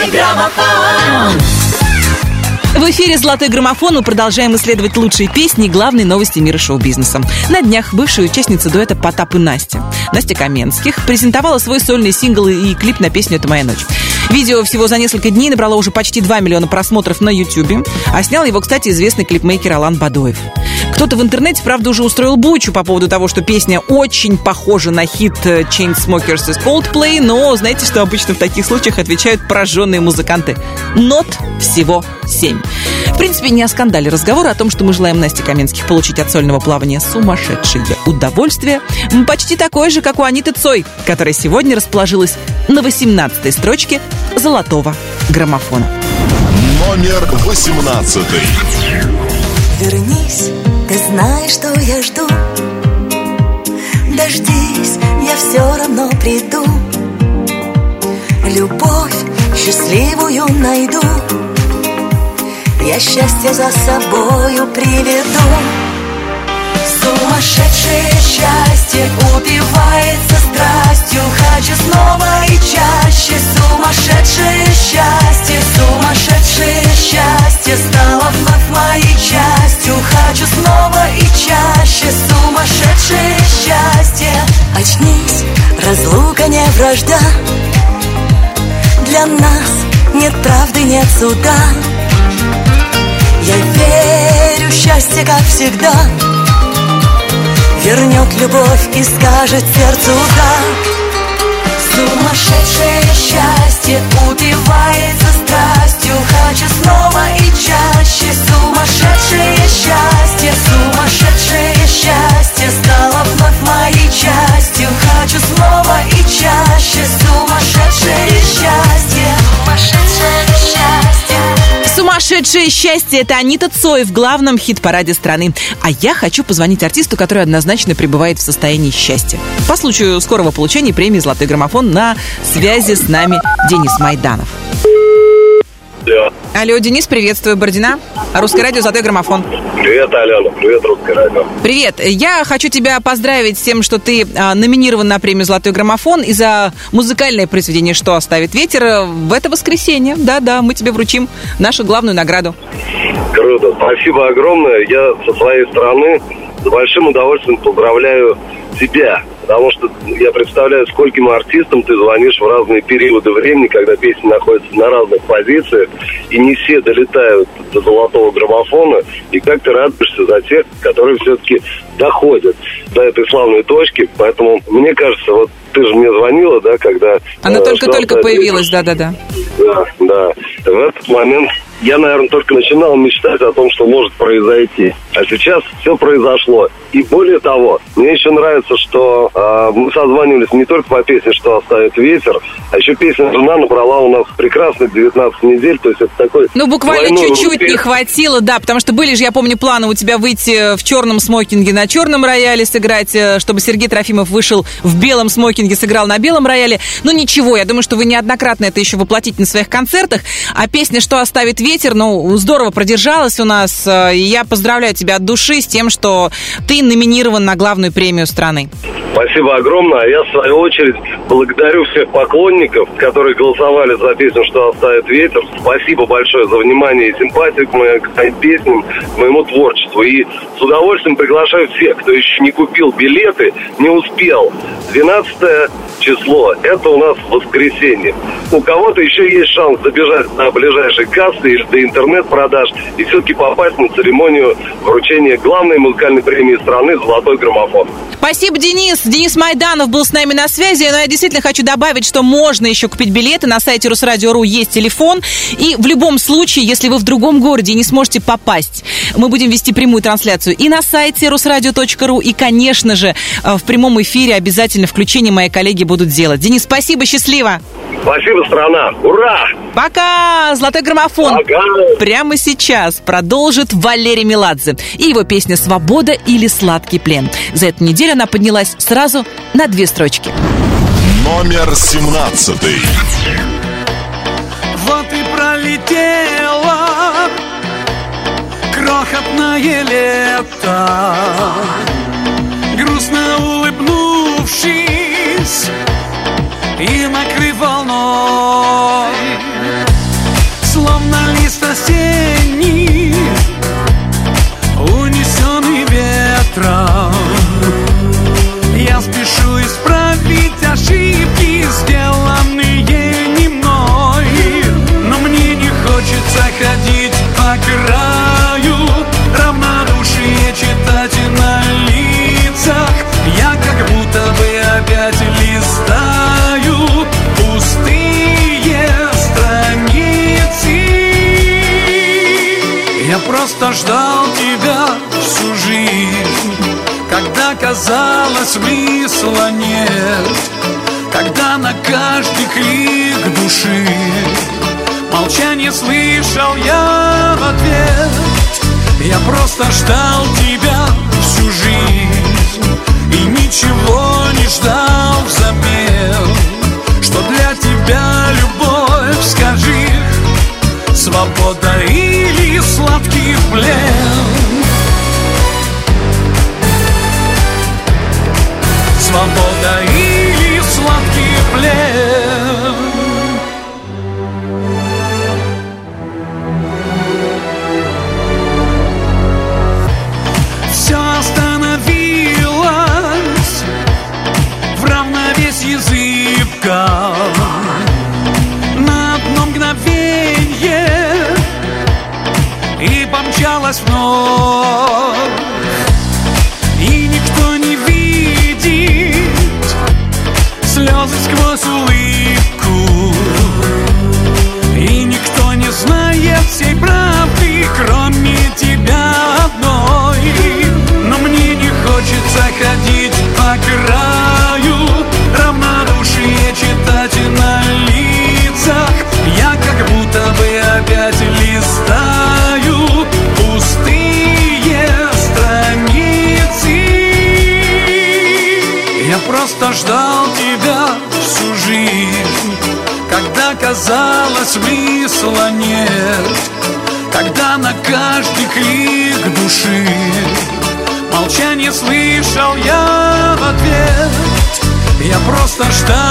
Золотой граммофон. В эфире «Золотой граммофон» мы продолжаем исследовать лучшие песни и главные новости мира шоу-бизнеса. На днях бывшая участница дуэта Потап и Настя, Настя Каменских, презентовала свой сольный сингл и клип на песню «Это моя ночь». Видео всего за несколько дней набрало уже почти 2 миллиона просмотров на YouTube, а снял его, кстати, известный клипмейкер Алан Бадоев. Кто-то в интернете, правда, уже устроил бучу по поводу того, что песня очень похожа на хит Chainsmokers из Coldplay, но знаете, что обычно в таких случаях отвечают пораженные музыканты? Нот всего 7. В принципе, не о скандале разговор, а о том, что мы желаем Насте Каменских получить от сольного плавания сумасшедшее удовольствие, почти такое же, как у Аниты Цой, которая сегодня расположилась на 18 строчке золотого граммофона. Номер 18. Вернись, ты знаешь, что я жду. Дождись, я все равно приду. Любовь счастливую найду. Я счастье за собою приведу. Сумасшедшее счастье убивается страстью. Хочу снова и чаще. Сумасшедшее счастье, разлука не вражда. Для нас нет правды, нет суда. Я верю, счастье, как всегда. Вернет любовь и скажет сердцу да Сумасшедшее счастье убивается страстью Сумасшедшее счастье – это Анита Цой в главном хит-параде страны. А я хочу позвонить артисту, который однозначно пребывает в состоянии счастья. По случаю скорого получения премии «Золотой граммофон» на связи с нами Денис Майданов. Алло, Денис, приветствую, Бородина. Русское радио «Золотой граммофон». Привет, Алена. Привет, Русское радио. Привет. Я хочу тебя поздравить с тем, что ты а, номинирован на премию «Золотой граммофон» и за музыкальное произведение «Что оставит ветер» в это воскресенье. Да-да, мы тебе вручим нашу главную награду. Круто. Спасибо огромное. Я со своей стороны с большим удовольствием поздравляю тебя. Потому что я представляю, скольким артистам ты звонишь в разные периоды времени, когда песни находятся на разных позициях, и не все долетают до золотого граммофона, и как ты радуешься за тех, которые все-таки доходят до этой славной точки. Поэтому, мне кажется, вот ты же мне звонила, да, когда... Она э, только-только что появилась, да-да-да. Да, да. В этот момент я, наверное, только начинал мечтать о том, что может произойти. А сейчас все произошло. И более того, мне еще нравится, что э, мы созванивались не только по песне «Что оставит ветер», а еще песня «Жена» набрала у нас прекрасных 19 недель. То есть это такой... Ну, буквально чуть-чуть успех. не хватило, да, потому что были же, я помню, планы у тебя выйти в черном смокинге на черном рояле сыграть, э, чтобы Сергей Трофимов вышел в белом смокинге, сыграл на белом рояле. Но ничего, я думаю, что вы неоднократно это еще воплотите на своих концертах. А песня «Что оставит ветер», ну, здорово продержалась у нас. э, я поздравляю тебя от души с тем, что ты номинирован на главную премию страны. Спасибо огромное. А я, в свою очередь, благодарю всех поклонников, которые голосовали за песню «Что оставит ветер». Спасибо большое за внимание и симпатию к моим песням, к моему творчеству. И с удовольствием приглашаю всех, кто еще не купил билеты, не успел. 12 число, это у нас воскресенье. У кого-то еще есть шанс забежать на ближайшие кассы или до интернет-продаж и все-таки попасть на церемонию вручения главной музыкальной премии страны «Золотой граммофон». Спасибо, Денис. Денис Майданов был с нами на связи. Но я действительно хочу добавить, что можно еще купить билеты. На сайте Русрадио.ру есть телефон. И в любом случае, если вы в другом городе и не сможете попасть, мы будем вести прямую трансляцию и на сайте русрадио.ру, и, конечно же, э, в прямом эфире обязательно включение мои коллеги будут делать. Денис, спасибо, счастливо. Спасибо, страна! Ура! Пока! Золотой граммофон. Пока! Прямо сейчас продолжит Валерий Меладзе и его песня «Свобода» или «Сладкий плен». За эту неделю она поднялась сразу на две строчки. Номер 17. Вот и пролетело крохотное лето, грустно улыбнувшись вниз И накрыв волной Словно лист растений казалось смысла нет Когда на каждый крик души Молчание слышал я в ответ. Я просто ждал тебя всю жизнь И ничего не ждал Свобода или сладкий плен просто ждал тебя всю жизнь. Когда казалось смысла нет Когда на каждый крик души Молчание слышал я в ответ. Я просто ждал